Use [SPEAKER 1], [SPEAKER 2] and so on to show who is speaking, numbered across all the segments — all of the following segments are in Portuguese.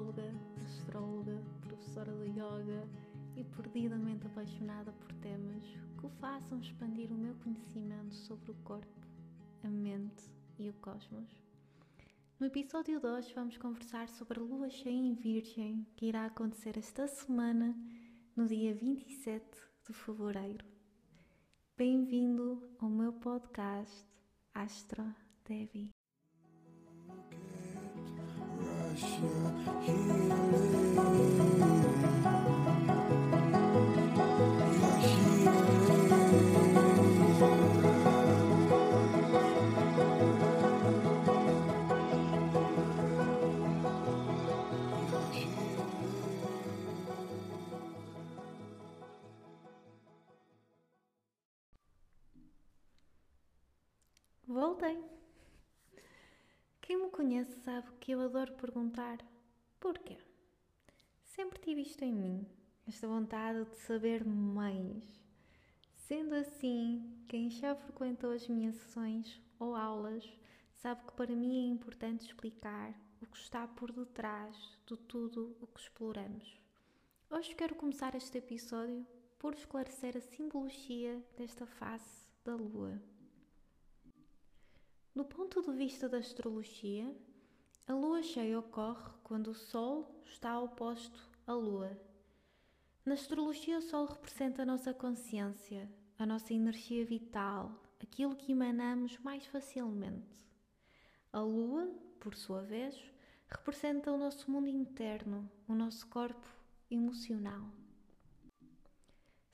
[SPEAKER 1] psicóloga, astróloga, professora de yoga e perdidamente apaixonada por temas que o façam expandir o meu conhecimento sobre o corpo, a mente e o cosmos. No episódio de hoje vamos conversar sobre a lua cheia em Virgem que irá acontecer esta semana, no dia 27 de fevereiro. Bem-vindo ao meu podcast Astro Devi. Voltei! Conhece sabe que eu adoro perguntar porquê. Sempre tive isto em mim, esta vontade de saber mais. Sendo assim, quem já frequentou as minhas sessões ou aulas sabe que para mim é importante explicar o que está por detrás de tudo o que exploramos. Hoje quero começar este episódio por esclarecer a simbologia desta face da Lua. Do ponto de vista da astrologia, a lua cheia ocorre quando o Sol está oposto à Lua. Na astrologia, o Sol representa a nossa consciência, a nossa energia vital, aquilo que emanamos mais facilmente. A Lua, por sua vez, representa o nosso mundo interno, o nosso corpo emocional.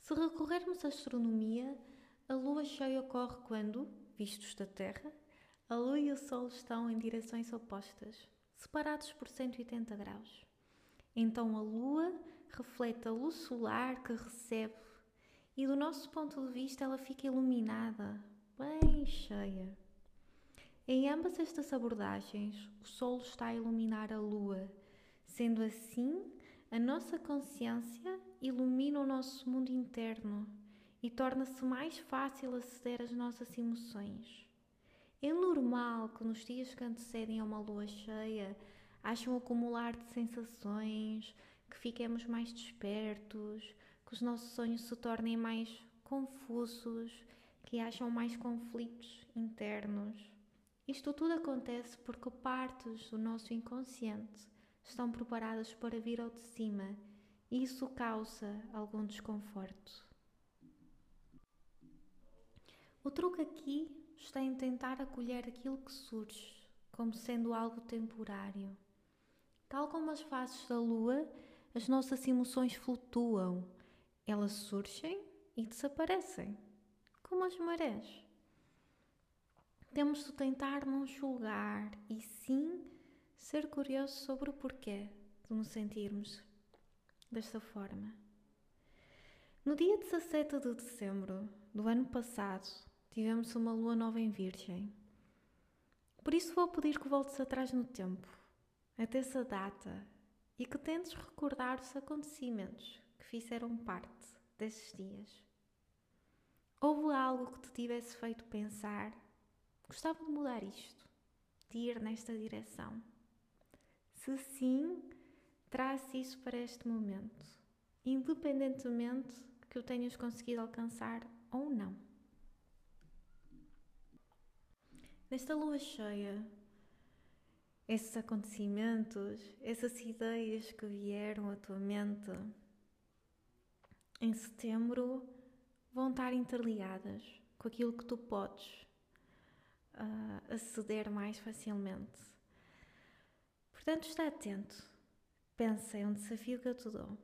[SPEAKER 1] Se recorrermos à astronomia, a lua cheia ocorre quando, vistos da Terra, a Lua e o Sol estão em direções opostas, separados por 180 graus. Então a Lua reflete a luz solar que recebe e, do nosso ponto de vista, ela fica iluminada, bem cheia. Em ambas estas abordagens, o Sol está a iluminar a Lua, sendo assim, a nossa consciência ilumina o nosso mundo interno e torna-se mais fácil aceder às nossas emoções. É normal que nos dias que antecedem a uma lua cheia haja um acumular de sensações, que fiquemos mais despertos, que os nossos sonhos se tornem mais confusos, que hajam mais conflitos internos. Isto tudo acontece porque partes do nosso inconsciente estão preparadas para vir ao de cima e isso causa algum desconforto. O truque aqui está em tentar acolher aquilo que surge como sendo algo temporário. Tal como as fases da lua, as nossas emoções flutuam, elas surgem e desaparecem, como as marés. Temos de tentar não julgar e sim ser curiosos sobre o porquê de nos sentirmos desta forma. No dia 17 de dezembro do ano passado, tivemos uma lua nova em Virgem. Por isso vou pedir que voltes atrás no tempo, até essa data, e que tentes recordar os acontecimentos que fizeram parte desses dias. Houve algo que te tivesse feito pensar: gostava de mudar isto, de ir nesta direção. Se sim, traz isso para este momento, independentemente que o tenhas conseguido alcançar ou não. Nesta lua cheia, esses acontecimentos, essas ideias que vieram à tua mente em setembro vão estar interligadas com aquilo que tu podes uh, aceder mais facilmente. Portanto, está atento. Pensa, é um desafio que eu te dou.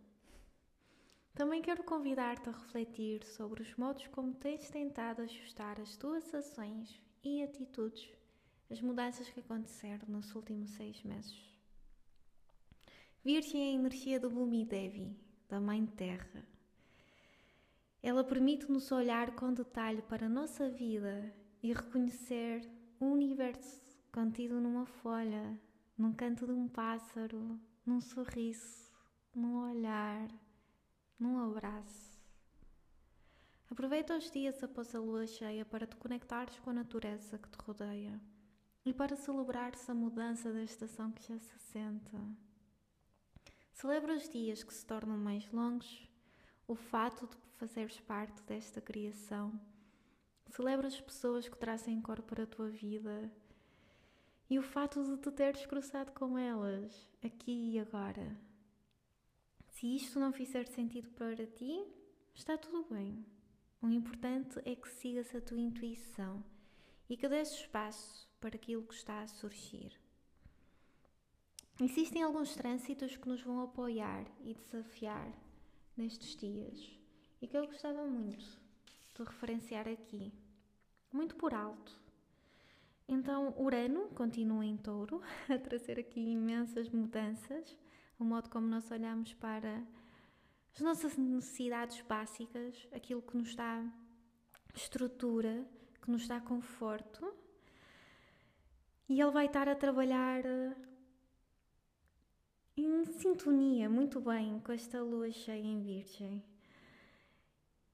[SPEAKER 1] Também quero convidar-te a refletir sobre os modos como tens tentado ajustar as tuas ações e atitudes as mudanças que aconteceram nos últimos seis meses. Virgem é a energia do Bhumi Devi, da Mãe Terra. Ela permite-nos olhar com detalhe para a nossa vida e reconhecer o universo contido numa folha, num canto de um pássaro, num sorriso, num olhar, num abraço. Aproveita os dias após a lua cheia para te conectares com a natureza que te rodeia e para celebrar-se a mudança da estação que já se sente. Celebra os dias que se tornam mais longos, o fato de fazeres parte desta criação. Celebra as pessoas que trazem cor para a tua vida e o fato de te teres cruzado com elas, aqui e agora. Se isto não fizer sentido para ti, está tudo bem. O importante é que sigas a tua intuição e que dês espaço para aquilo que está a surgir. Existem alguns trânsitos que nos vão apoiar e desafiar nestes dias e que eu gostava muito de referenciar aqui, muito por alto. Então, Urano continua em touro, a trazer aqui imensas mudanças, o modo como nós olhamos para as nossas necessidades básicas, aquilo que nos dá estrutura, que nos dá conforto. E ele vai estar a trabalhar eh, em sintonia muito bem com esta lua cheia em Virgem.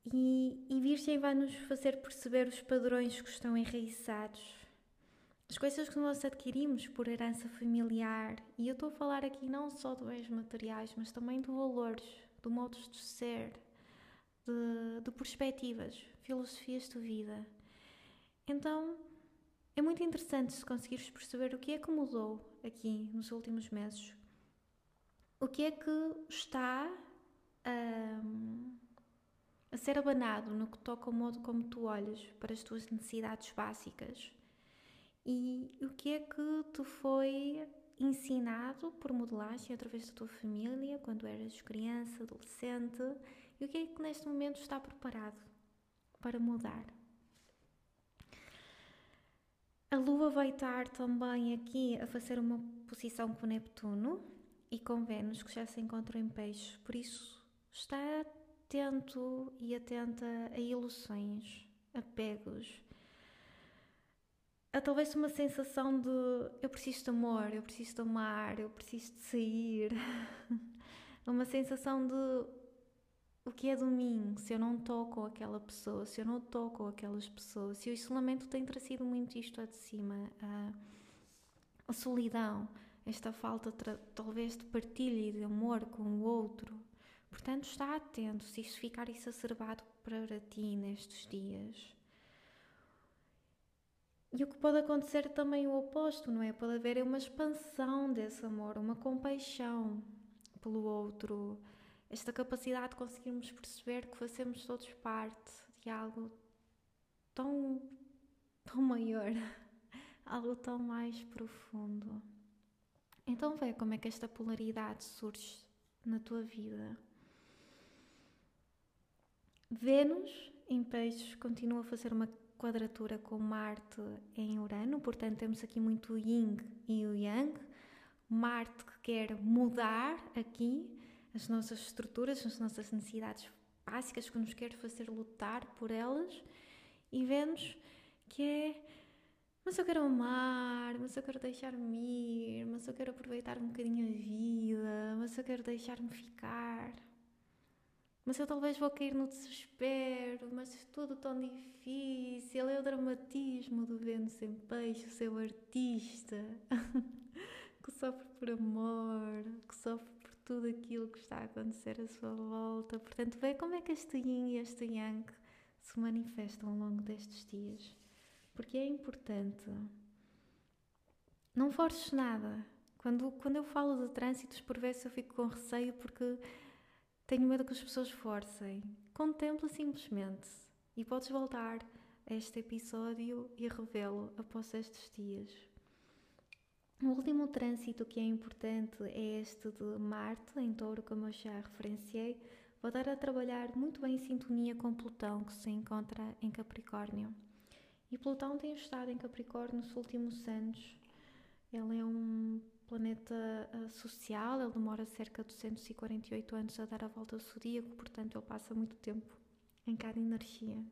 [SPEAKER 1] E, e Virgem vai nos fazer perceber os padrões que estão enraizados, as coisas que nós adquirimos por herança familiar. E eu estou a falar aqui não só de bens materiais, mas também de valores, de modos de ser, de, de perspectivas, filosofias de vida. Então, é muito interessante se conseguires perceber o que é que mudou aqui nos últimos meses. O que é que está um, a ser abanado no que toca ao modo como tu olhas para as tuas necessidades básicas. E o que é que te foi ensinado por modelagem através da tua família, quando eras criança, adolescente, e o que é que neste momento está preparado para mudar. A Lua vai estar também aqui a fazer uma posição com Neptuno e com Vênus, que já se encontram em peixes, por isso está atento e atenta a ilusões, apegos, há talvez uma sensação de eu preciso de amor, eu preciso de amar, eu preciso de sair. uma sensação de o que é de mim se eu não estou com aquela pessoa, se eu não estou com aquelas pessoas. Se o isolamento tem trazido muito isto de cima, a, a solidão, esta falta talvez de partilha e de amor com o outro. Portanto, está atento se isso ficar exacerbado para ti nestes dias. E o que pode acontecer também o oposto, não é? Pode haver uma expansão desse amor, uma compaixão pelo outro, esta capacidade de conseguirmos perceber que fazemos todos parte de algo tão, tão maior, algo tão mais profundo. Então vê como é que esta polaridade surge na tua vida. Vênus em peixes continua a fazer uma quadratura com Marte em Urano, portanto temos aqui muito o Yin e o Yang. Marte que quer mudar aqui as nossas estruturas, as nossas necessidades básicas, que nos quer fazer lutar por elas, e Vênus que é mas eu quero amar, mas eu quero deixar-me ir, mas eu quero aproveitar um bocadinho a vida, mas eu quero deixar-me ficar mas eu talvez vou cair no desespero, mas tudo tão difícil. É o dramatismo do Vênus em peixe, o seu artista, que sofre por amor, que sofre por tudo aquilo que está a acontecer à sua volta. Portanto, vê como é que este yin e este yang se manifestam ao longo destes dias. Porque é importante. Não forces nada. Quando, quando eu falo de trânsitos, por vezes eu fico com receio porque tenho medo que as pessoas forcem. Contempla simplesmente e podes voltar a este episódio e revê-lo após estes dias. O último trânsito que é importante é este de Marte, em touro, como eu já referenciei. Vou dar a trabalhar muito bem em sintonia com Plutão, que se encontra em Capricórnio. E Plutão tem estado em Capricórnio nos últimos anos. Ele é um planeta uh, social, ele demora cerca de 248 anos a dar a volta ao zodíaco, portanto ele passa muito tempo em cada energia.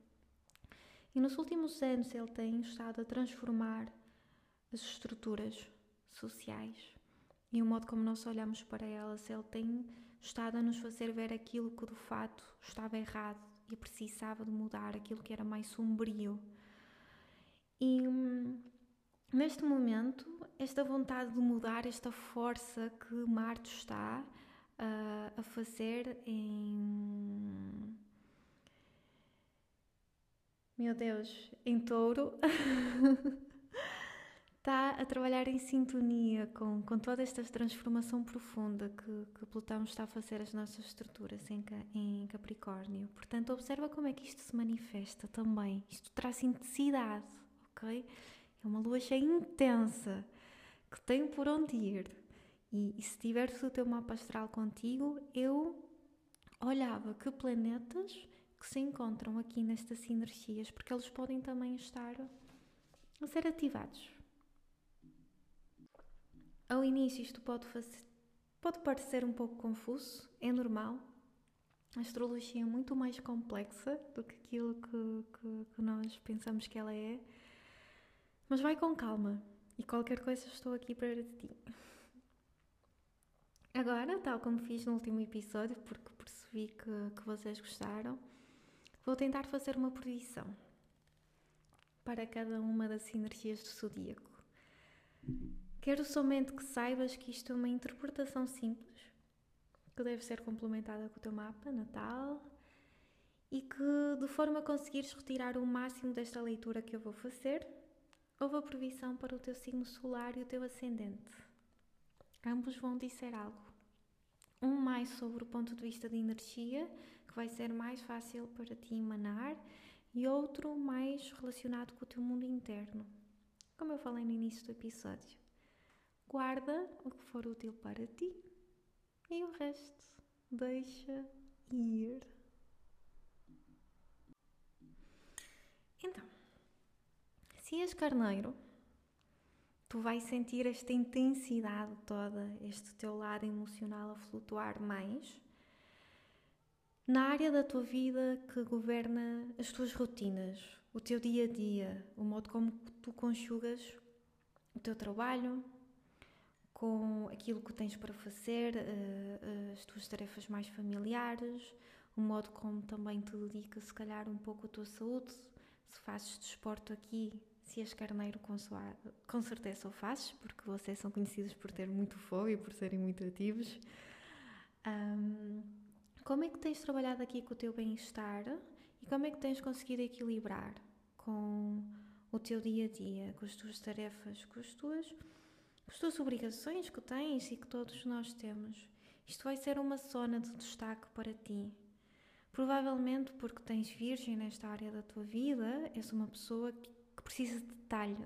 [SPEAKER 1] E nos últimos anos ele tem estado a transformar as estruturas sociais e o modo como nós olhamos para elas. Ele tem estado a nos fazer ver aquilo que de fato estava errado e precisava de mudar, aquilo que era mais sombrio. E hum, Neste momento, esta vontade de mudar, esta força que Marte está uh, a fazer em. Meu Deus, em touro. está a trabalhar em sintonia com, com toda esta transformação profunda que, que Plutão está a fazer as nossas estruturas em, em Capricórnio. Portanto, observa como é que isto se manifesta também. Isto traz intensidade, ok? É uma lua cheia intensa que tem por onde ir. E, e se tiveres o teu mapa astral contigo, eu olhava que planetas que se encontram aqui nestas sinergias, porque eles podem também estar a ser ativados. Ao início isto pode, fazer, pode parecer um pouco confuso, é normal. A astrologia é muito mais complexa do que aquilo que, que, que nós pensamos que ela é. Mas vai com calma e qualquer coisa estou aqui para ti. Agora, tal como fiz no último episódio, porque percebi que, que vocês gostaram, vou tentar fazer uma previsão para cada uma das sinergias do zodíaco. Quero somente que saibas que isto é uma interpretação simples, que deve ser complementada com o teu mapa natal e que, de forma a conseguires retirar o máximo desta leitura que eu vou fazer, houve a previsão para o teu signo solar e o teu ascendente. Ambos vão dizer algo. Um mais sobre o ponto de vista de energia, que vai ser mais fácil para ti emanar, e outro mais relacionado com o teu mundo interno, como eu falei no início do episódio. Guarda o que for útil para ti e o resto deixa ir. Então, se és carneiro, tu vais sentir esta intensidade toda, este teu lado emocional a flutuar mais na área da tua vida que governa as tuas rotinas, o teu dia a dia, o modo como tu conjugas o teu trabalho, com aquilo que tens para fazer, uh, as tuas tarefas mais familiares, o modo como também te dedicas, se calhar, um pouco à tua saúde. Se fazes desporto aqui, se és carneiro, com, com certeza o fazes, porque vocês são conhecidos por ter muito fogo e por serem muito ativos. Um, como é que tens trabalhado aqui com o teu bem-estar e como é que tens conseguido equilibrar com o teu dia a dia, com as tuas tarefas, com as tuas as tuas obrigações que tens e que todos nós temos. Isto vai ser uma zona de destaque para ti. Provavelmente porque tens virgem nesta área da tua vida, és uma pessoa que precisa de detalhe,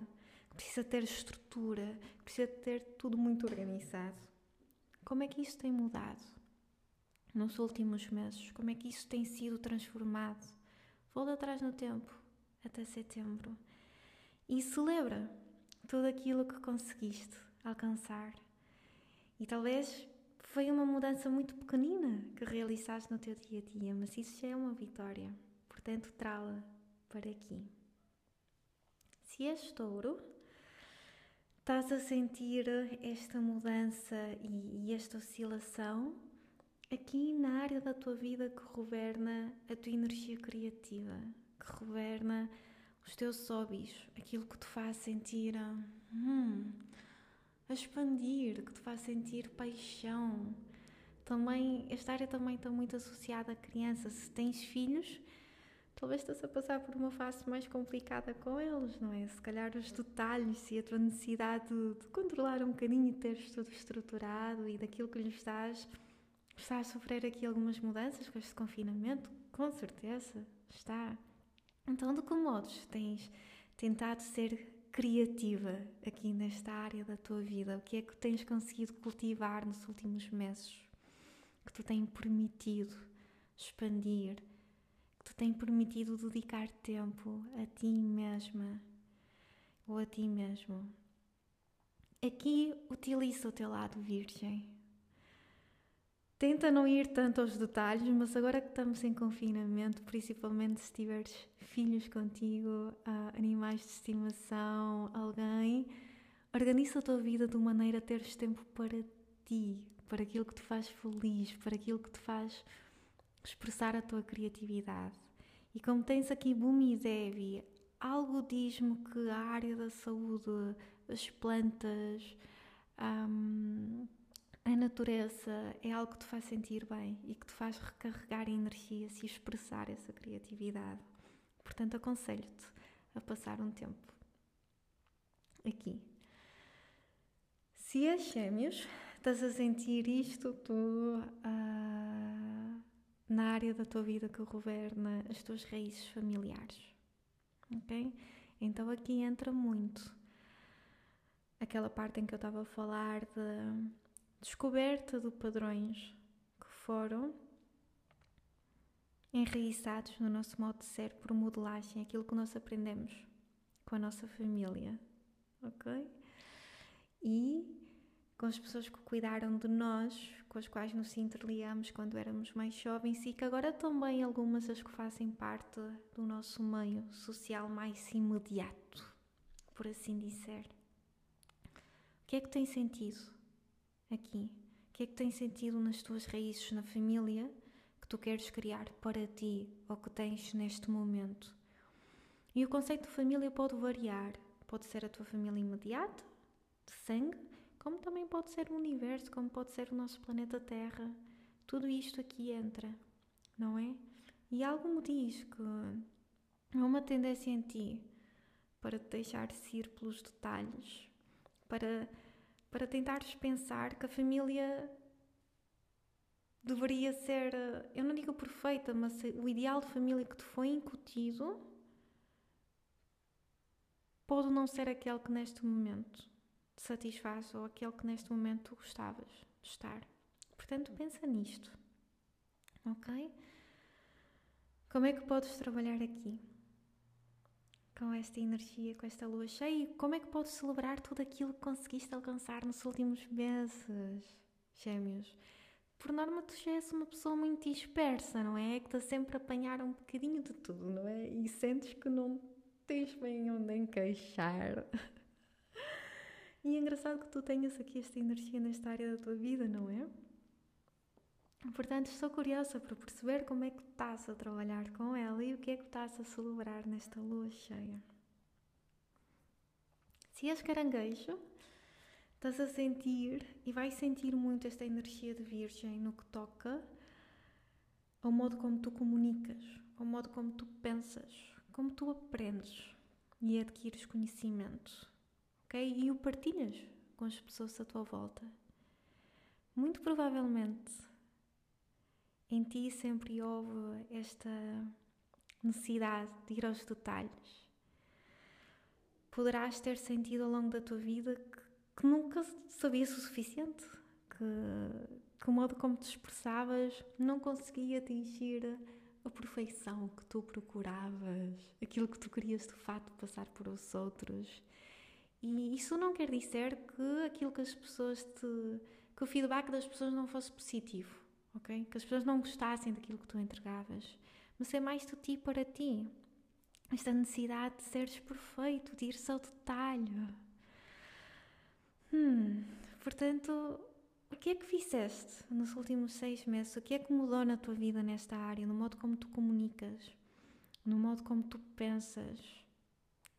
[SPEAKER 1] que precisa ter estrutura, que precisa ter tudo muito organizado. Como é que isso tem mudado nos últimos meses? Como é que isso tem sido transformado? Volta atrás no tempo, até setembro, e celebra tudo aquilo que conseguiste alcançar. E talvez foi uma mudança muito pequenina que realizaste no teu dia a dia, mas isso já é uma vitória. Portanto, trá-la para aqui. Se és touro, estás a sentir esta mudança e, e esta oscilação aqui na área da tua vida que governa a tua energia criativa, que governa os teus hobbies, aquilo que te faz sentir. Hum, a expandir, que te faz sentir paixão. Também, esta área também está muito associada à criança. Se tens filhos, talvez estás a passar por uma fase mais complicada com eles, não é? Se calhar os detalhes e a tua necessidade de, controlar um bocadinho e teres tudo estruturado e daquilo que lhes estás, está a sofrer aqui algumas mudanças com este confinamento? Com certeza, está. Então, de que modos tens tentado ser criativa aqui nesta área da tua vida? O que é que tens conseguido cultivar nos últimos meses? Que te tem permitido expandir? Tem permitido dedicar tempo a ti mesma ou a ti mesmo? Aqui utiliza o teu lado virgem. Tenta não ir tanto aos detalhes, mas agora que estamos em confinamento, principalmente se tiveres filhos contigo, animais de estimação, alguém, organiza a tua vida de maneira a teres tempo para ti, para aquilo que te faz feliz, para aquilo que te faz expressar a tua criatividade. E como tens aqui Bumi Devi, algo diz-me que a área da saúde, as plantas, um, a natureza é algo que te faz sentir bem e que te faz recarregar energias e expressar essa criatividade. Portanto, aconselho-te a passar um tempo aqui. Se és gêmeos, estás a sentir isto tu, uh, na área da tua vida que governa as tuas raízes familiares. Ok? Então aqui entra muito aquela parte em que eu estava a falar de descoberta de padrões que foram enraizados no nosso modo de ser por modelagem, aquilo que nós aprendemos com a nossa família, ok? E com as pessoas que cuidaram de nós, com as quais nos interliamos quando éramos mais jovens e que agora também algumas as que fazem parte do nosso meio social mais imediato, por assim dizer. O que é que tem sentido aqui? O que é que tem sentido nas tuas raízes na família que tu queres criar para ti ou que tens neste momento? E o conceito de família pode variar. Pode ser a tua família imediata, de sangue, como também pode ser o universo, como pode ser o nosso planeta Terra. Tudo isto aqui entra, não é? E algo me diz que há uma tendência em ti para te deixar-se ir pelos detalhes, para, para tentares pensar que a família deveria ser, eu não digo perfeita, mas o ideal de família que te foi incutido pode não ser aquele que neste momento te satisfaz ou aquele que neste momento tu gostavas de estar. Portanto, pensa nisto. Ok? Como é que podes trabalhar aqui? Com esta energia, com esta lua cheia, e como é que podes celebrar tudo aquilo que conseguiste alcançar nos últimos meses, gêmeos? Por norma, tu já és uma pessoa muito dispersa, não é? Que está sempre a apanhar um bocadinho de tudo, não é? E sentes que não tens bem onde encaixar. E é engraçado que tu tenhas aqui esta energia nesta área da tua vida, não é? Portanto, estou curiosa para perceber como é que estás a trabalhar com ela e o que é que estás a celebrar nesta lua cheia. Se és caranguejo, estás a sentir e vais sentir muito esta energia de Virgem no que toca ao modo como tu comunicas, ao modo como tu pensas, como tu aprendes e adquires conhecimento ok? E o partilhas com as pessoas à tua volta. Muito provavelmente em ti sempre houve esta necessidade de ir aos detalhes. Poderás ter sentido ao longo da tua vida que, que nunca sabias o suficiente, que, que o modo como te expressavas não conseguia atingir a perfeição que tu procuravas, aquilo que tu querias de fato passar para os outros e isso não quer dizer que aquilo que as pessoas te. que o feedback das pessoas não fosse positivo, ok? Que as pessoas não gostassem daquilo que tu entregavas. Mas é mais de ti para ti. Esta necessidade de seres perfeito, de ir ao detalhe. Hum, portanto, o que é que fizeste nos últimos seis meses? O que é que mudou na tua vida nesta área? No modo como tu comunicas? No modo como tu pensas?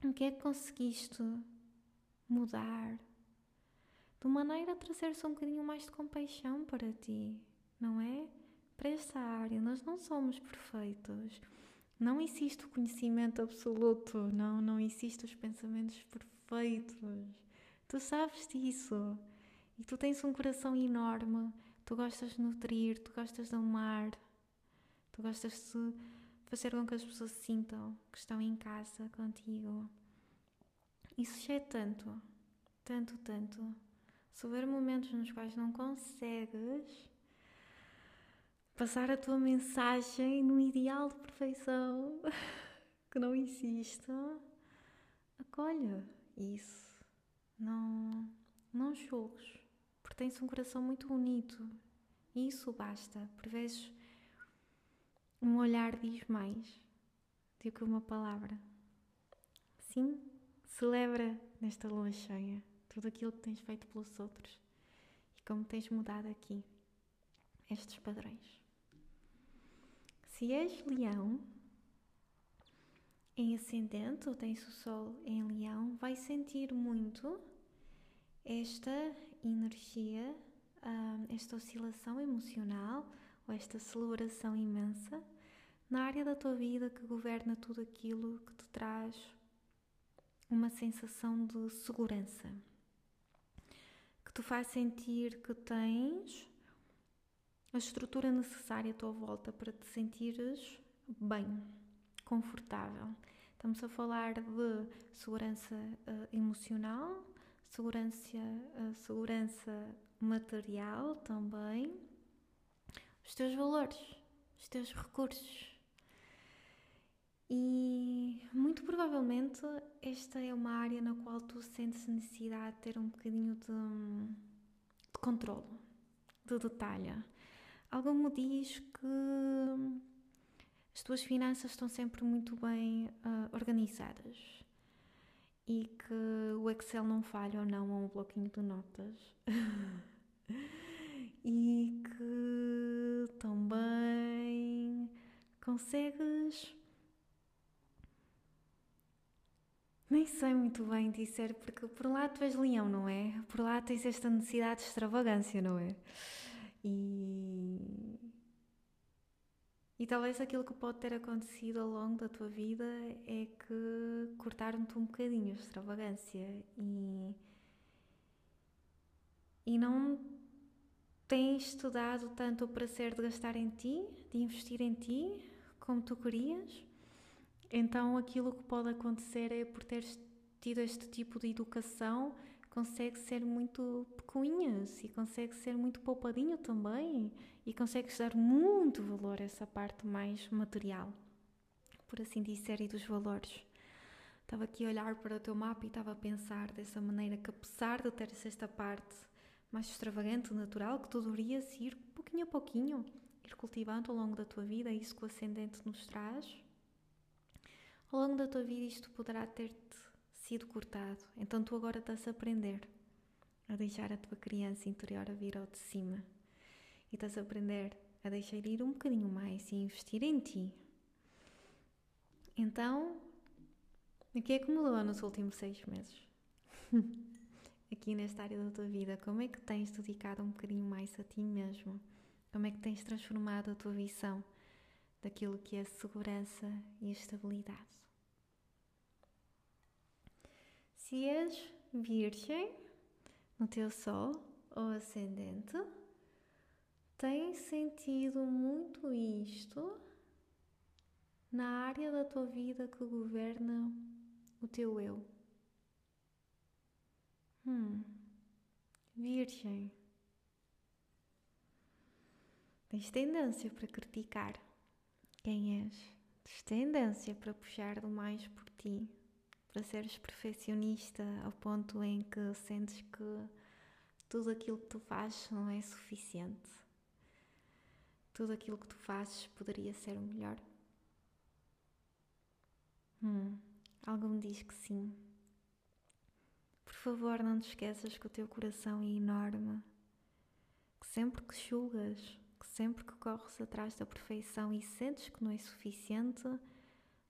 [SPEAKER 1] O que é que conseguiste mudar, de maneira a trazer-se um bocadinho mais de compaixão para ti, não é? Para esta área, nós não somos perfeitos. Não existe o conhecimento absoluto, não, não existe os pensamentos perfeitos. Tu sabes disso. E tu tens um coração enorme, tu gostas de nutrir, tu gostas de amar, tu gostas de fazer com que as pessoas sintam que estão em casa contigo. Isso já é tanto, tanto, tanto. Se houver momentos nos quais não consegues passar a tua mensagem no ideal de perfeição que não existe, acolha isso. Não, não julgues, porque tens um coração muito bonito isso basta. Por vezes, um olhar diz mais do que uma palavra. Sim? Celebra nesta lua cheia tudo aquilo que tens feito pelos outros e como tens mudado aqui estes padrões. Se és leão em ascendente ou tens o sol em leão, vai sentir muito esta energia uh, esta oscilação emocional ou esta celebração imensa na área da tua vida que governa tudo aquilo que te traz uma sensação de segurança, que te faz sentir que tens a estrutura necessária à tua volta para te sentires bem, confortável. Estamos a falar de segurança uh, emocional, segurança, uh, segurança material também, os teus valores, os teus recursos. E muito provavelmente esta é uma área na qual tu sentes necessidade de ter um bocadinho de, de controle, de detalhe. Algo me diz que as tuas finanças estão sempre muito bem uh, organizadas e que o Excel não falha ou não a um bloquinho de notas. e que também consegues Nem sei muito bem dizer, porque por um lado tu és leão, não é? Por lá tens esta necessidade de extravagância, não é? E. E talvez aquilo que pode ter acontecido ao longo da tua vida é que cortaram-te um bocadinho a extravagância e. E não tens estudado tanto o prazer de gastar em ti, de investir em ti, como tu querias. Então, aquilo que pode acontecer é por teres tido este tipo de educação, consegue ser muito pecuinhas e consegue ser muito poupadinho também e consegues dar muito valor a essa parte mais material, por assim dizer, e dos valores. Estava aqui a olhar para o teu mapa e estava a pensar dessa maneira que apesar de teres esta parte mais extravagante, natural, que tu deverias ir pouquinho a pouquinho, ir cultivando ao longo da tua vida, isso que o ascendente nos traz, ao longo da tua vida isto poderá ter-te sido cortado, então tu agora estás a aprender a deixar a tua criança interior a vir ao de cima e estás a aprender a deixar ir um bocadinho mais e investir em ti. Então, o que é que mudou nos últimos seis meses? Aqui nesta área da tua vida, como é que tens dedicado um bocadinho mais a ti mesmo? Como é que tens transformado a tua visão daquilo que é segurança e estabilidade? Se és virgem no teu sol ou ascendente, tens sentido muito isto na área da tua vida que governa o teu eu. Hum, virgem. Tens tendência para criticar quem és. Tens tendência para puxar demais por ti para seres perfeccionista ao ponto em que sentes que tudo aquilo que tu fazes não é suficiente. Tudo aquilo que tu fazes poderia ser o melhor. Hum, algo me diz que sim. Por favor, não te esqueças que o teu coração é enorme, que sempre que julgas, que sempre que corres atrás da perfeição e sentes que não é suficiente,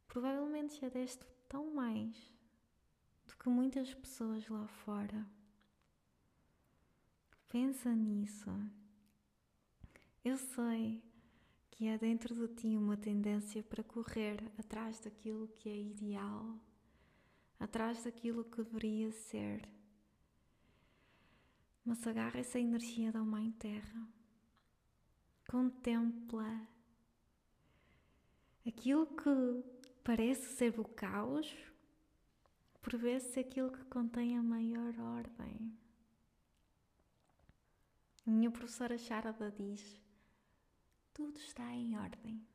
[SPEAKER 1] provavelmente já deste tão mais do que muitas pessoas lá fora. Pensa nisso. Eu sei que há dentro de ti uma tendência para correr atrás daquilo que é ideal, atrás daquilo que deveria ser. Mas agarra essa energia da Mãe Terra. Contempla aquilo que parece ser o caos, por vezes aquilo que contém a maior ordem. Minha professora Sharada diz: tudo está em ordem,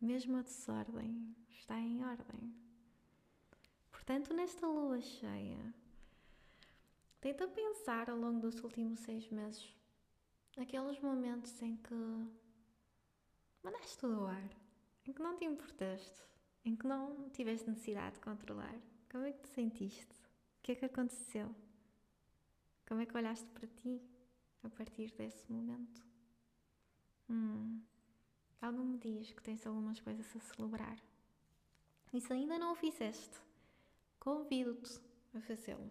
[SPEAKER 1] mesmo a desordem está em ordem. Portanto, nesta lua cheia, tenta pensar ao longo dos últimos seis meses aqueles momentos em que mandaste tudo ao ar, em que não te importaste, em que não tiveste necessidade de controlar. Como é que te sentiste? O que é que aconteceu? Como é que olhaste para ti a partir desse momento? Hum, algo me diz que tens algumas coisas a celebrar. E se ainda não o fizeste, convido-te a fazê-lo.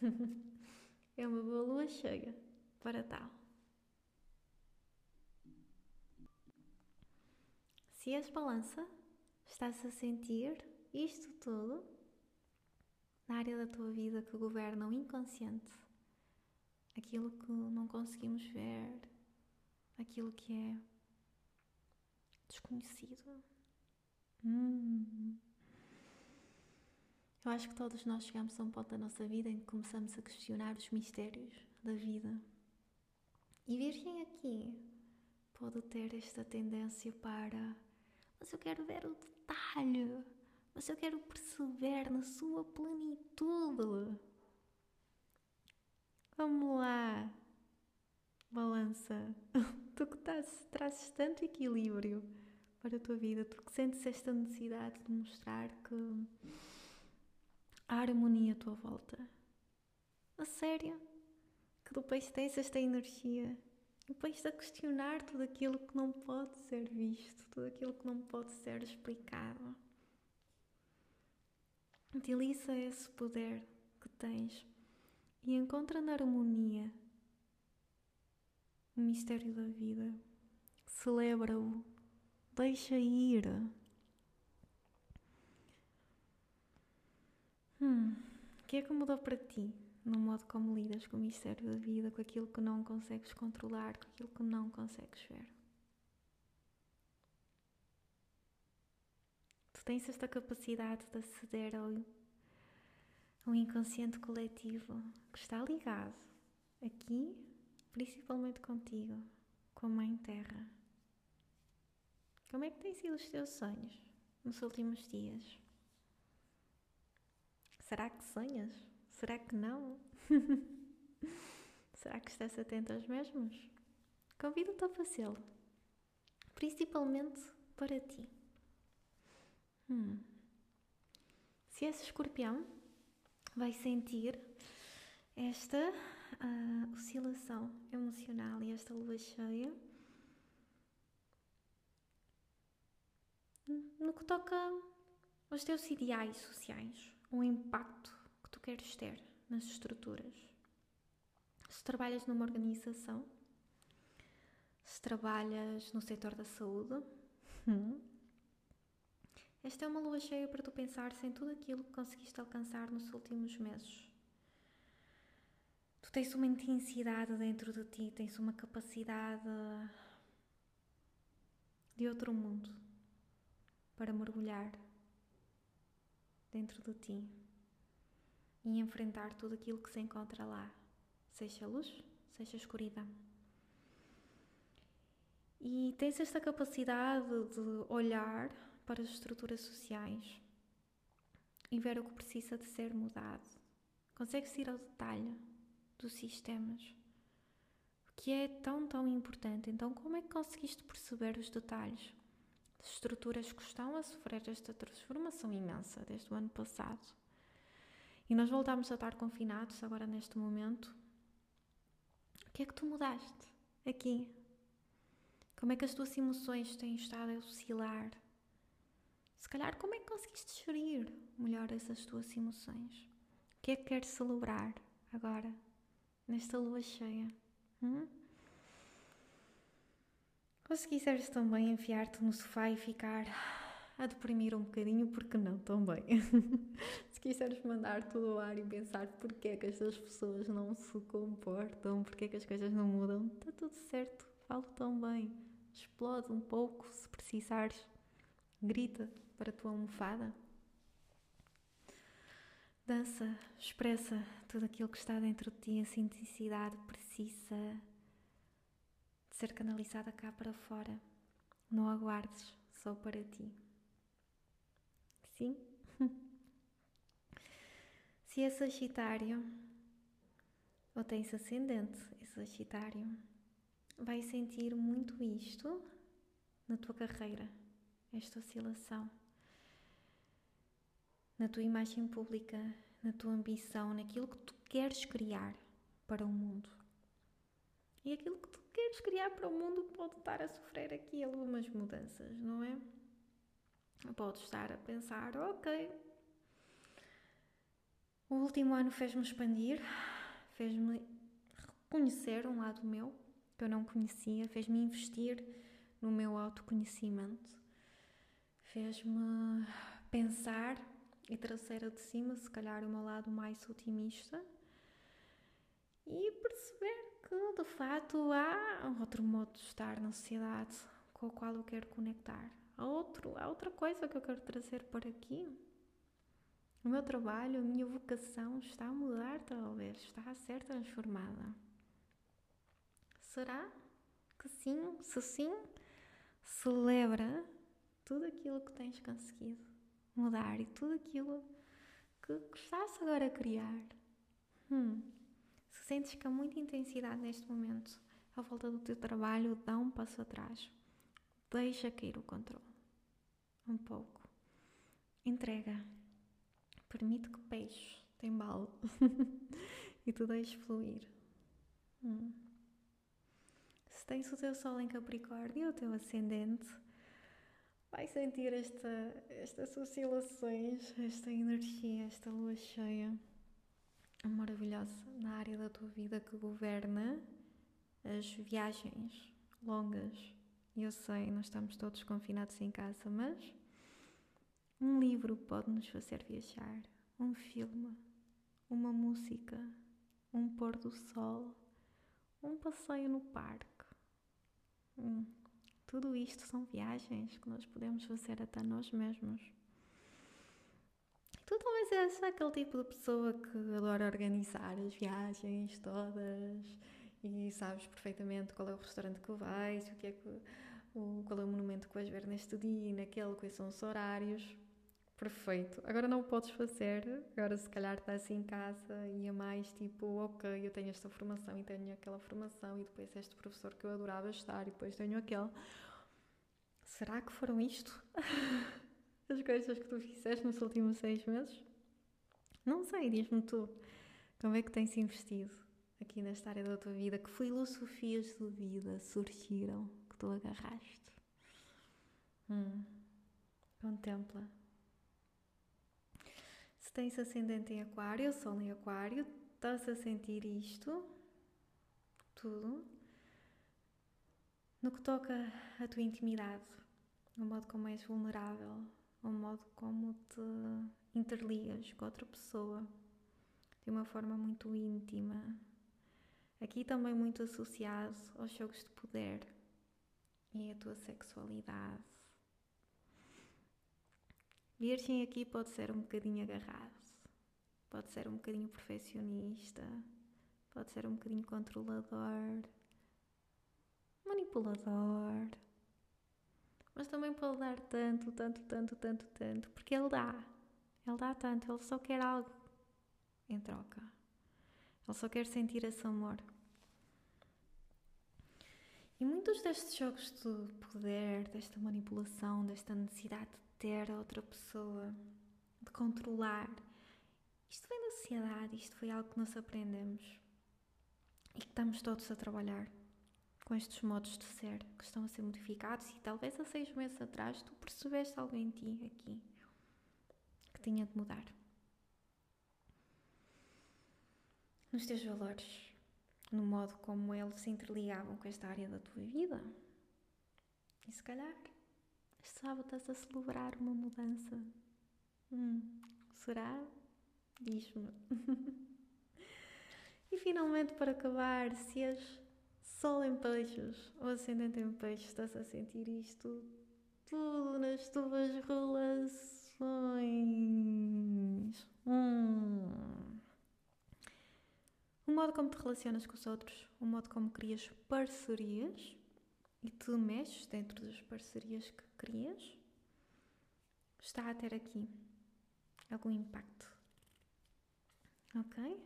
[SPEAKER 1] é uma boa lua cheia para tal. Se és balança, estás a sentir isto tudo na área da tua vida que governa o inconsciente, aquilo que não conseguimos ver, aquilo que é desconhecido. Hum. Eu acho que todos nós chegamos a um ponto da nossa vida em que começamos a questionar os mistérios da vida. E Virgem aqui pode ter esta tendência para, mas eu quero ver o detalhe, mas eu quero perceber na sua plenitude. Vamos lá, balança. tu que trazes tanto equilíbrio para a tua vida, tu que sentes esta necessidade de mostrar que há harmonia à tua volta. A sério? Que depois tens esta energia depois a questionar tudo aquilo que não pode ser visto, tudo aquilo que não pode ser explicado. Utiliza esse poder que tens e encontra na harmonia o mistério da vida. Celebra-o, deixa ir. Hum, o que é que mudou para ti no modo como lidas com o mistério da vida, com aquilo que não consegues controlar, com aquilo que não consegues ver? Tu tens esta capacidade de aceder ao, ao inconsciente coletivo que está ligado aqui, principalmente contigo, com a Mãe Terra. Como é que têm sido os teus sonhos nos últimos dias? Será que sonhas? Será que não? Será que estás atento aos mesmos? Convido-te a fazê-lo, principalmente para ti. Hum. Se és escorpião, vai sentir esta uh, oscilação emocional e esta lua cheia no que toca aos teus ideais sociais, o impacto queres ter nas estruturas. Se trabalhas numa organização, se trabalhas no setor da saúde, esta é uma lua cheia para tu pensares em tudo aquilo que conseguiste alcançar nos últimos meses. Tu tens uma intensidade dentro de ti, tens uma capacidade de outro mundo para mergulhar dentro de ti e enfrentar tudo aquilo que se encontra lá, seja luz, seja escuridão. E tens esta capacidade de olhar para as estruturas sociais e ver o que precisa de ser mudado. Consegues ir ao detalhe dos sistemas, o que é tão, tão importante. Então, como é que conseguiste perceber os detalhes das estruturas que estão a sofrer esta transformação imensa desde o ano passado? E nós voltamos a estar confinados agora neste momento. O que é que tu mudaste aqui? Como é que as tuas emoções têm estado a oscilar? Se calhar, como é que conseguiste gerir melhor essas tuas emoções? O que é que queres celebrar agora, nesta lua cheia? Hum? Ou se quiseres também enfiar-te no sofá e ficar a deprimir um bocadinho, porque não também? se quiseres mandar tudo ao ar e pensar porque é que estas pessoas não se comportam, porque é que as coisas não mudam, está tudo certo, falo tão bem. Explode um pouco se precisares, grita para a tua almofada. Dança, expressa tudo aquilo que está dentro de ti, essa intensidade precisa de ser canalizada cá para fora. Não aguardes só para ti. Sim? Se é Sagitário ou tens ascendente em Sagitário, vai sentir muito isto na tua carreira, esta oscilação na tua imagem pública, na tua ambição, naquilo que tu queres criar para o mundo. E aquilo que tu queres criar para o mundo pode estar a sofrer aqui algumas mudanças, não é? Pode estar a pensar, ok, o último ano fez-me expandir, fez-me conhecer um lado meu que eu não conhecia, fez-me investir no meu autoconhecimento, fez-me pensar e trazer de cima, se calhar, o meu lado mais otimista e perceber que de fato há outro modo de estar na sociedade com o qual eu quero conectar. Há, outro, há outra coisa que eu quero trazer por aqui. O meu trabalho, a minha vocação está a mudar, talvez, está a ser transformada. Será que sim? Se sim, celebra tudo aquilo que tens conseguido mudar e tudo aquilo que, que estás agora a criar. Hum. Se sentes com muita intensidade neste momento, à volta do teu trabalho, dá um passo atrás. Deixa cair o controle. Um pouco. Entrega. Permite que peixe tem balde e tu deixes fluir. Hum. Se tens o teu sol em Capricórnio, o teu ascendente, vai sentir esta, estas oscilações, esta energia, esta lua cheia maravilhosa na área da tua vida que governa as viagens longas. Eu sei, nós estamos todos confinados em casa, mas um livro pode nos fazer viajar, um filme, uma música, um pôr do sol, um passeio no parque. Hum, tudo isto são viagens que nós podemos fazer até nós mesmos. Tu talvez és aquele tipo de pessoa que adora organizar as viagens todas e sabes perfeitamente qual é o restaurante que vais, o que é que, o, qual é o monumento que vais ver neste dia e naquele, quais são os horários. Perfeito. Agora não o podes fazer, agora se calhar estás em casa e é mais tipo, ok, eu tenho esta formação e tenho aquela formação e depois este professor que eu adorava estar e depois tenho aquele. Será que foram isto? as coisas que tu fizeste nos últimos seis meses? Não sei, diz-me tu. Como é que tens investido aqui nesta área da tua vida? Que filosofias de vida surgiram que tu agarraste? Hum. Contempla. Se tens ascendente em Aquário, Sol em Aquário, estás a sentir isto? Tudo? No que toca à tua intimidade, o modo como és vulnerável, o modo como te interligas com outra pessoa de uma forma muito íntima. Aqui também muito associado aos jogos de poder e a tua sexualidade. Virgem aqui pode ser um bocadinho agarrado, pode ser um bocadinho perfeccionista, pode ser um bocadinho controlador, manipulador mas também pode dar tanto, tanto, tanto, tanto, tanto, porque ele dá. Ele dá tanto, ele só quer algo em troca. Ele só quer sentir esse amor. E muitos destes jogos de poder, desta manipulação, desta necessidade de ter a outra pessoa, de controlar, isto vem da sociedade, isto foi algo que nós aprendemos e que estamos todos a trabalhar com estes modos de ser que estão a ser modificados e talvez há seis meses atrás tu percebeste algo em ti aqui que tinha de mudar. Nos teus valores, no modo como eles se interligavam com esta área da tua vida. E se calhar este sábado estás a celebrar uma mudança. Hum, será? Diz-me. e finalmente, para acabar, se és Sol em peixes, ou ascendente em peixes, estás a sentir isto tudo nas tuas relações. Hum. O modo como te relacionas com os outros, o modo como crias parcerias e te mexes dentro das parcerias que crias, está a ter aqui algum impacto. Ok?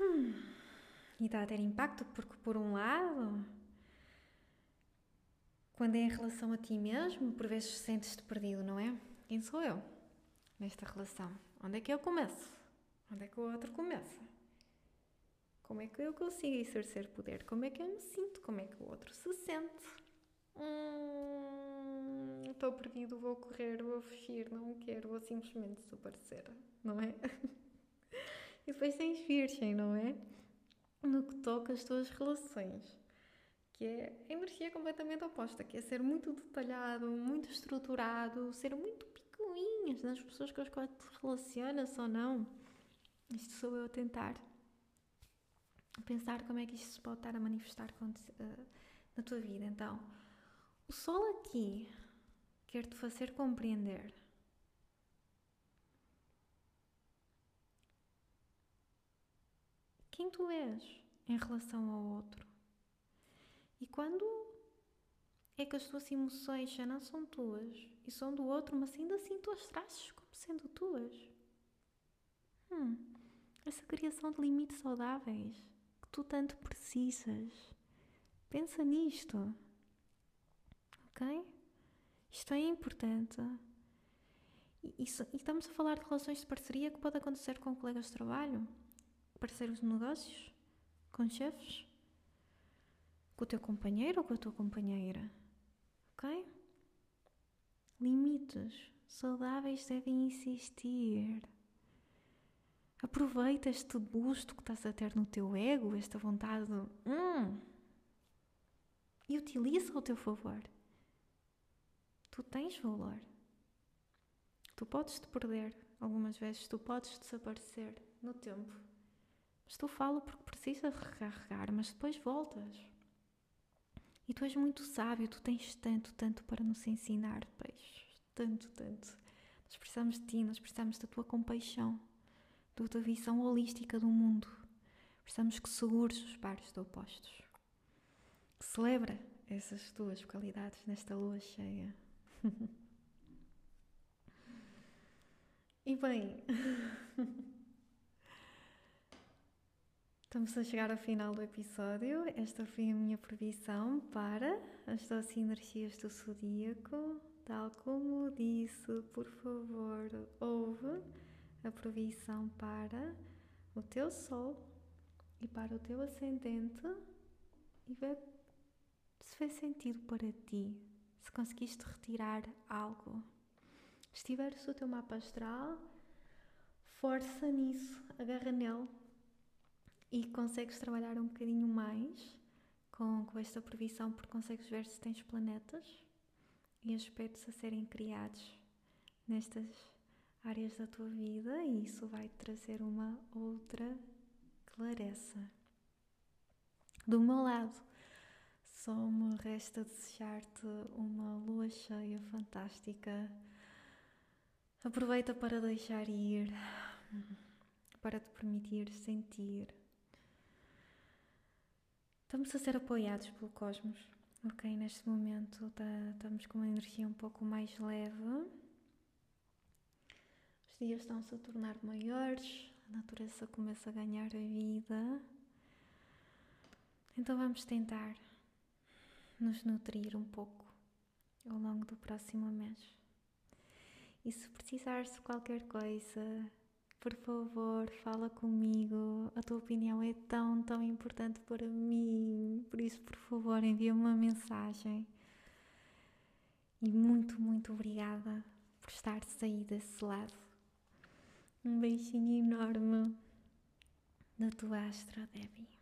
[SPEAKER 1] Hum e está a ter impacto, porque, por um lado, quando é em relação a ti mesmo, por vezes sentes-te perdido, não é? Quem sou eu nesta relação? Onde é que eu começo? Onde é que o outro começa? Como é que eu consigo exercer poder? Como é que eu me sinto? Como é que o outro se sente? Hum, estou perdido, vou correr, vou fugir, não quero, vou simplesmente desaparecer, não é? e depois tens virgem, não é? no que toca às tuas relações, que é a energia completamente oposta, que é ser muito detalhado, muito estruturado, ser muito picuinhas nas pessoas com as quais te relacionas ou não. Isto sou eu a tentar pensar como é que isto se pode estar a manifestar uh, na tua vida. Então, o sol aqui quer te fazer compreender quem tu és em relação ao outro. E quando é que as tuas emoções já não são tuas e são do outro, mas ainda assim tu as trazes como sendo tuas. Hum, essa criação de limites saudáveis tu tanto precisas. Pensa nisto. Ok? Isto é importante. E, e, estamos a falar de relações de parceria que pode acontecer com colegas de trabalho, parceiros de negócios, com chefes, com o teu companheiro ou com a tua companheira. Ok? Limites saudáveis devem existir. Aproveita este busto que estás a ter no teu ego, esta vontade de, hum, e utiliza ao teu favor. Tu tens valor. Tu podes te perder algumas vezes, tu podes desaparecer no tempo. Mas tu fala porque precisas recarregar, mas depois voltas. E tu és muito sábio, tu tens tanto, tanto para nos ensinar, peixe. Tanto, tanto. Nós precisamos de ti, nós precisamos da tua compaixão, da tua visão holística do mundo. Precisamos que segures os pares de opostos. Celebra essas tuas qualidades nesta lua cheia. e bem. Estamos a chegar ao final do episódio. Esta foi a minha previsão para as 12 energias do zodíaco. Tal como disse, por favor, ouve a previsão para o teu sol e para o teu ascendente e vê se fez sentido para ti, se conseguiste retirar algo. Se tiveres o teu mapa astral, força nisso, agarra nele e consegues trabalhar um bocadinho mais com, com esta previsão, porque consegues ver se tens planetas e aspectos a serem criados nestas áreas da tua vida e isso vai trazer uma outra clareza. Do meu lado, só me resta desejar-te uma lua cheia fantástica. Aproveita para deixar ir, para te permitir sentir Estamos a ser apoiados pelo cosmos, ok? Neste momento tá, estamos com uma energia um pouco mais leve. Dias estão-se a tornar maiores, a natureza começa a ganhar a vida. Então vamos tentar nos nutrir um pouco ao longo do próximo mês. E se precisares de qualquer coisa, por favor, fala comigo. A tua opinião é tão, tão importante para mim. Por isso, por favor, envia-me uma mensagem. E muito, muito obrigada por estar aí desse lado. Um beijinho enorme da tua Astra Debbie.